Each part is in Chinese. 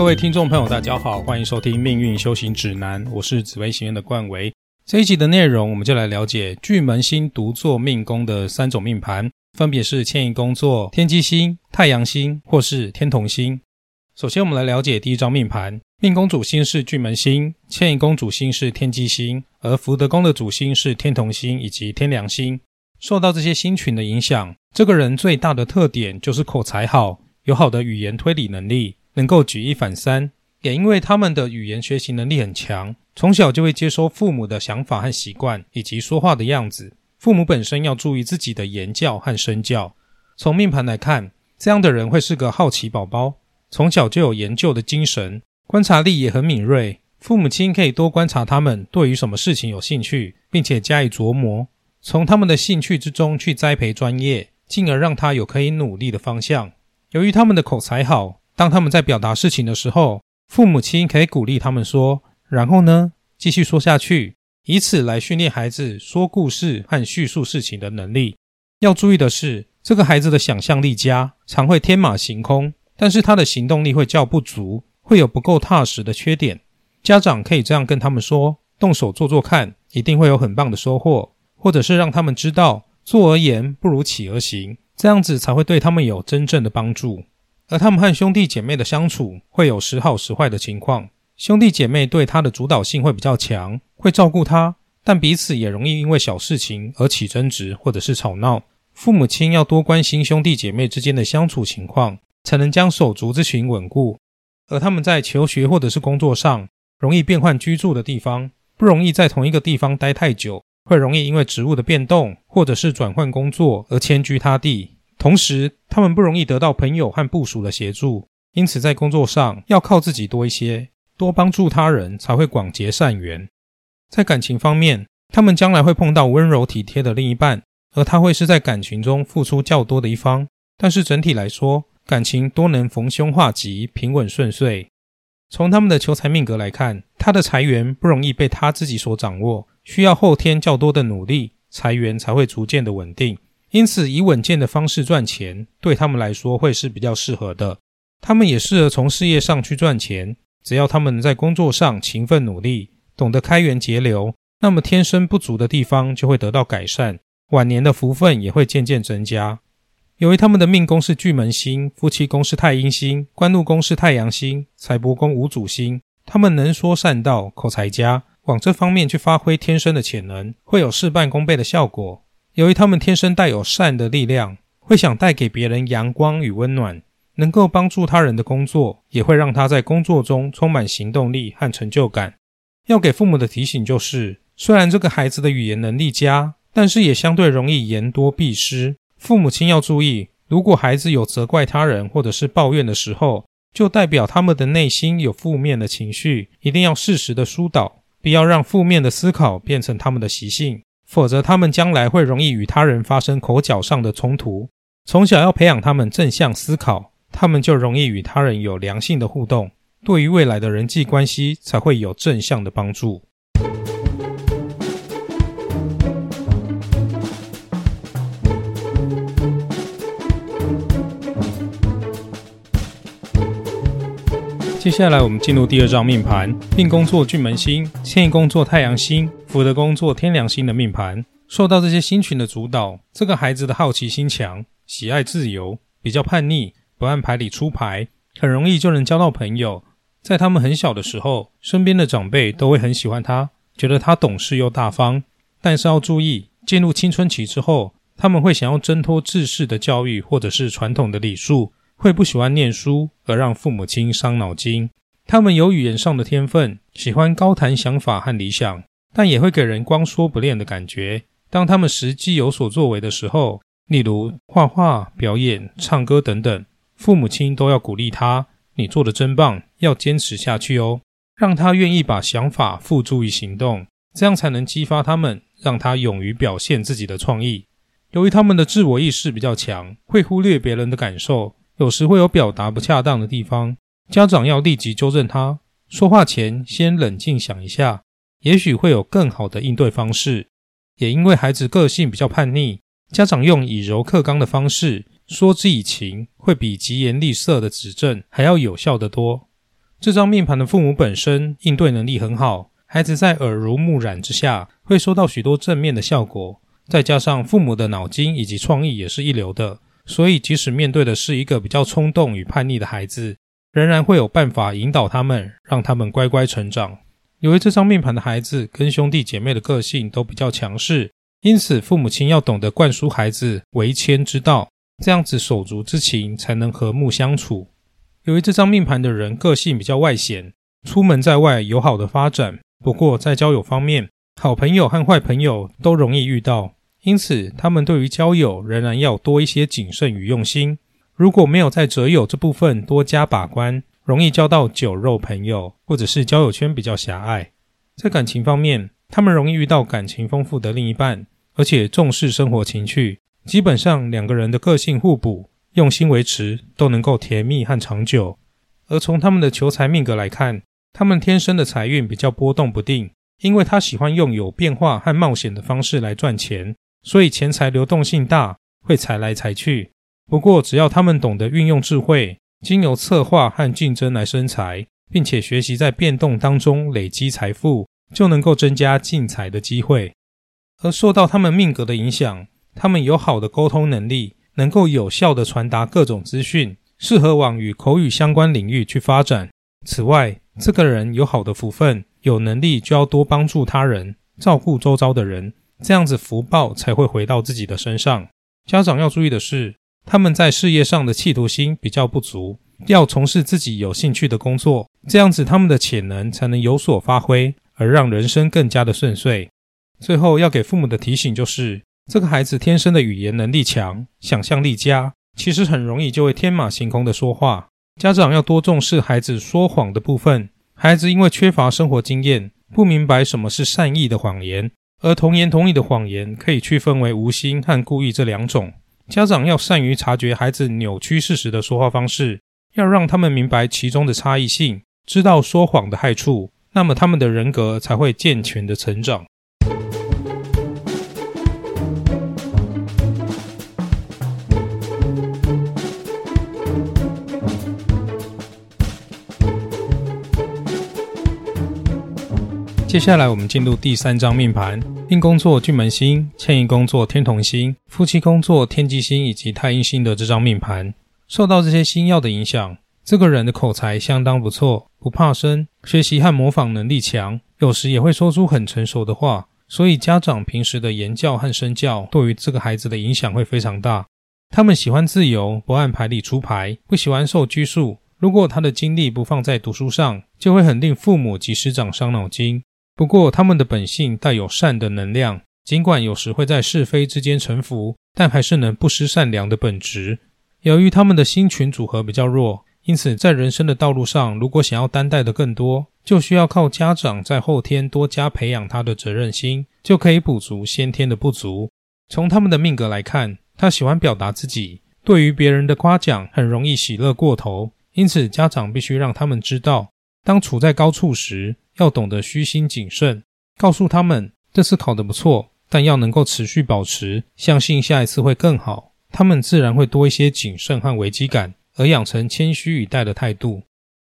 各位听众朋友，大家好，欢迎收听《命运修行指南》，我是紫微行院的冠维。这一集的内容，我们就来了解巨门星独坐命宫的三种命盘，分别是迁移宫座、天机星、太阳星或是天同星。首先，我们来了解第一张命盘，命宫主星是巨门星，迁移宫主星是天机星，而福德宫的主星是天同星以及天梁星。受到这些星群的影响，这个人最大的特点就是口才好，有好的语言推理能力。能够举一反三，也因为他们的语言学习能力很强，从小就会接收父母的想法和习惯，以及说话的样子。父母本身要注意自己的言教和身教。从命盘来看，这样的人会是个好奇宝宝，从小就有研究的精神，观察力也很敏锐。父母亲可以多观察他们对于什么事情有兴趣，并且加以琢磨，从他们的兴趣之中去栽培专业，进而让他有可以努力的方向。由于他们的口才好。当他们在表达事情的时候，父母亲可以鼓励他们说：“然后呢，继续说下去，以此来训练孩子说故事和叙述事情的能力。”要注意的是，这个孩子的想象力佳，常会天马行空，但是他的行动力会较不足，会有不够踏实的缺点。家长可以这样跟他们说：“动手做做看，一定会有很棒的收获。”或者是让他们知道“坐而言不如起而行”，这样子才会对他们有真正的帮助。而他们和兄弟姐妹的相处会有时好时坏的情况。兄弟姐妹对他的主导性会比较强，会照顾他，但彼此也容易因为小事情而起争执或者是吵闹。父母亲要多关心兄弟姐妹之间的相处情况，才能将手足之情稳固。而他们在求学或者是工作上，容易变换居住的地方，不容易在同一个地方待太久，会容易因为职务的变动或者是转换工作而迁居他地。同时，他们不容易得到朋友和部属的协助，因此在工作上要靠自己多一些，多帮助他人才会广结善缘。在感情方面，他们将来会碰到温柔体贴的另一半，而他会是在感情中付出较多的一方。但是整体来说，感情多能逢凶化吉，平稳顺遂。从他们的求财命格来看，他的财源不容易被他自己所掌握，需要后天较多的努力，财源才会逐渐的稳定。因此，以稳健的方式赚钱，对他们来说会是比较适合的。他们也适合从事业上去赚钱，只要他们在工作上勤奋努力，懂得开源节流，那么天生不足的地方就会得到改善，晚年的福分也会渐渐增加。由于他们的命宫是巨门星，夫妻宫是太阴星，官禄宫是太阳星，财帛宫无主星，他们能说善道，口才佳，往这方面去发挥天生的潜能，会有事半功倍的效果。由于他们天生带有善的力量，会想带给别人阳光与温暖，能够帮助他人的工作，也会让他在工作中充满行动力和成就感。要给父母的提醒就是：虽然这个孩子的语言能力佳，但是也相对容易言多必失。父母亲要注意，如果孩子有责怪他人或者是抱怨的时候，就代表他们的内心有负面的情绪，一定要适时的疏导，不要让负面的思考变成他们的习性。否则，他们将来会容易与他人发生口角上的冲突。从小要培养他们正向思考，他们就容易与他人有良性的互动，对于未来的人际关系才会有正向的帮助。接下来，我们进入第二张命盘，命宫作巨门星，迁移宫作太阳星，福德宫作天梁星的命盘。受到这些星群的主导，这个孩子的好奇心强，喜爱自由，比较叛逆，不按牌理出牌，很容易就能交到朋友。在他们很小的时候，身边的长辈都会很喜欢他，觉得他懂事又大方。但是要注意，进入青春期之后，他们会想要挣脱制式的教育或者是传统的礼数。会不喜欢念书而让父母亲伤脑筋。他们有语言上的天分，喜欢高谈想法和理想，但也会给人光说不练的感觉。当他们实际有所作为的时候，例如画画、表演、唱歌等等，父母亲都要鼓励他：“你做的真棒，要坚持下去哦。”让他愿意把想法付诸于行动，这样才能激发他们，让他勇于表现自己的创意。由于他们的自我意识比较强，会忽略别人的感受。有时会有表达不恰当的地方，家长要立即纠正他。说话前先冷静想一下，也许会有更好的应对方式。也因为孩子个性比较叛逆，家长用以柔克刚的方式说之以情，会比疾言厉色的指正还要有效得多。这张命盘的父母本身应对能力很好，孩子在耳濡目染之下会收到许多正面的效果，再加上父母的脑筋以及创意也是一流的，所以即使面对的是一个比较冲动与叛逆的孩子，仍然会有办法引导他们，让他们乖乖成长。由于这张命盘的孩子跟兄弟姐妹的个性都比较强势，因此父母亲要懂得灌输孩子为谦之道，这样子手足之情才能和睦相处。由于这张命盘的人个性比较外显，出门在外有好的发展，不过在交友方面，好朋友和坏朋友都容易遇到，因此他们对于交友仍然要多一些谨慎与用心。如果没有在择友这部分多加把关，容易交到酒肉朋友，或者是交友圈比较狭隘。在感情方面，他们容易遇到感情丰富的另一半，而且重视生活情趣，基本上两个人的个性互补。用心维持都能够甜蜜和长久，而从他们的求财命格来看，他们天生的财运比较波动不定，因为他喜欢用有变化和冒险的方式来赚钱，所以钱财流动性大，会财来财去。不过只要他们懂得运用智慧，经由策划和竞争来生财，并且学习在变动当中累积财富，就能够增加进财的机会。而受到他们命格的影响，他们有好的沟通能力。能够有效地传达各种资讯，适合往与口语相关领域去发展。此外，这个人有好的福分，有能力就要多帮助他人，照顾周遭的人，这样子福报才会回到自己的身上。家长要注意的是，他们在事业上的企图心比较不足，要从事自己有兴趣的工作，这样子他们的潜能才能有所发挥，而让人生更加的顺遂。最后要给父母的提醒就是。这个孩子天生的语言能力强，想象力佳，其实很容易就会天马行空的说话。家长要多重视孩子说谎的部分。孩子因为缺乏生活经验，不明白什么是善意的谎言，而童言童语的谎言可以区分为无心和故意这两种。家长要善于察觉孩子扭曲事实的说话方式，要让他们明白其中的差异性，知道说谎的害处，那么他们的人格才会健全的成长。接下来我们进入第三张命盘，命工作巨门星、迁移工作天同星、夫妻工作天机星以及太阴星的这张命盘，受到这些星耀的影响，这个人的口才相当不错，不怕生，学习和模仿能力强，有时也会说出很成熟的话，所以家长平时的言教和身教对于这个孩子的影响会非常大。他们喜欢自由，不按牌理出牌，不喜欢受拘束。如果他的精力不放在读书上，就会很令父母及师长伤脑筋。不过，他们的本性带有善的能量，尽管有时会在是非之间沉浮，但还是能不失善良的本质。由于他们的星群组合比较弱，因此在人生的道路上，如果想要担待的更多，就需要靠家长在后天多加培养他的责任心，就可以补足先天的不足。从他们的命格来看，他喜欢表达自己，对于别人的夸奖很容易喜乐过头，因此家长必须让他们知道，当处在高处时。要懂得虚心谨慎，告诉他们这次考得不错，但要能够持续保持，相信下一次会更好。他们自然会多一些谨慎和危机感，而养成谦虚以待的态度。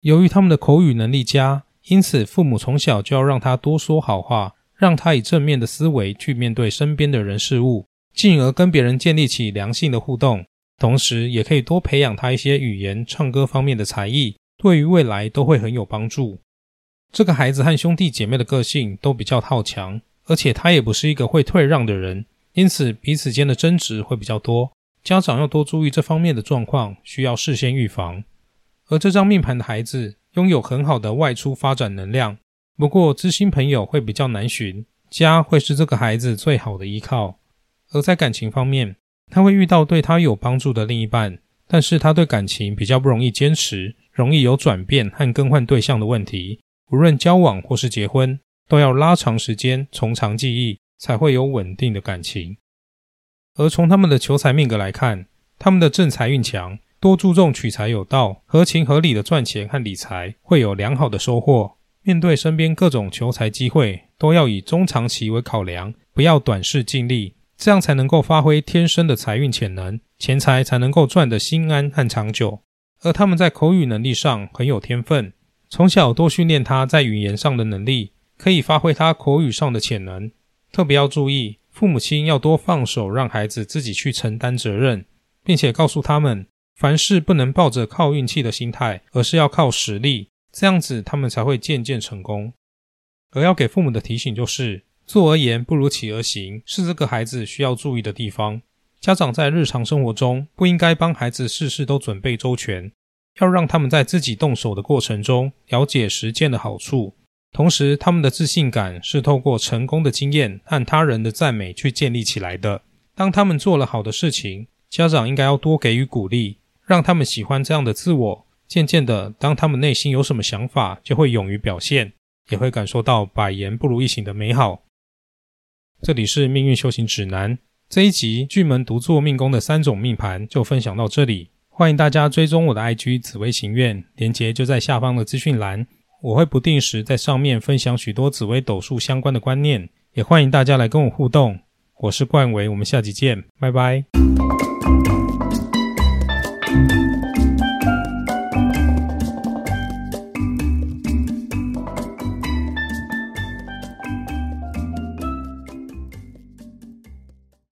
由于他们的口语能力佳，因此父母从小就要让他多说好话，让他以正面的思维去面对身边的人事物，进而跟别人建立起良性的互动。同时，也可以多培养他一些语言、唱歌方面的才艺，对于未来都会很有帮助。这个孩子和兄弟姐妹的个性都比较好强，而且他也不是一个会退让的人，因此彼此间的争执会比较多。家长要多注意这方面的状况，需要事先预防。而这张命盘的孩子拥有很好的外出发展能量，不过知心朋友会比较难寻，家会是这个孩子最好的依靠。而在感情方面，他会遇到对他有帮助的另一半，但是他对感情比较不容易坚持，容易有转变和更换对象的问题。无论交往或是结婚，都要拉长时间，从长计议，才会有稳定的感情。而从他们的求财命格来看，他们的正财运强，多注重取财有道，合情合理的赚钱和理财，会有良好的收获。面对身边各种求财机会，都要以中长期为考量，不要短视尽力，这样才能够发挥天生的财运潜能，钱财才能够赚得心安和长久。而他们在口语能力上很有天分。从小多训练他在语言上的能力，可以发挥他口语上的潜能。特别要注意，父母亲要多放手，让孩子自己去承担责任，并且告诉他们，凡事不能抱着靠运气的心态，而是要靠实力，这样子他们才会渐渐成功。而要给父母的提醒就是，坐而言不如起而行，是这个孩子需要注意的地方。家长在日常生活中不应该帮孩子事事都准备周全，要让他们在自己动手的过程中了解实践的好处。同时，他们的自信感是透过成功的经验和他人的赞美去建立起来的。当他们做了好的事情，家长应该要多给予鼓励，让他们喜欢这样的自我。渐渐的，当他们内心有什么想法，就会勇于表现。也会感受到百言不如一行的美好。这里是命运修行指南这一集巨门独坐命宫的三种命盘就分享到这里。欢迎大家追踪我的 IG 紫微行愿，连接就在下方的资讯栏。我会不定时在上面分享许多紫微斗数相关的观念，也欢迎大家来跟我互动。我是冠维，我们下集见，拜拜。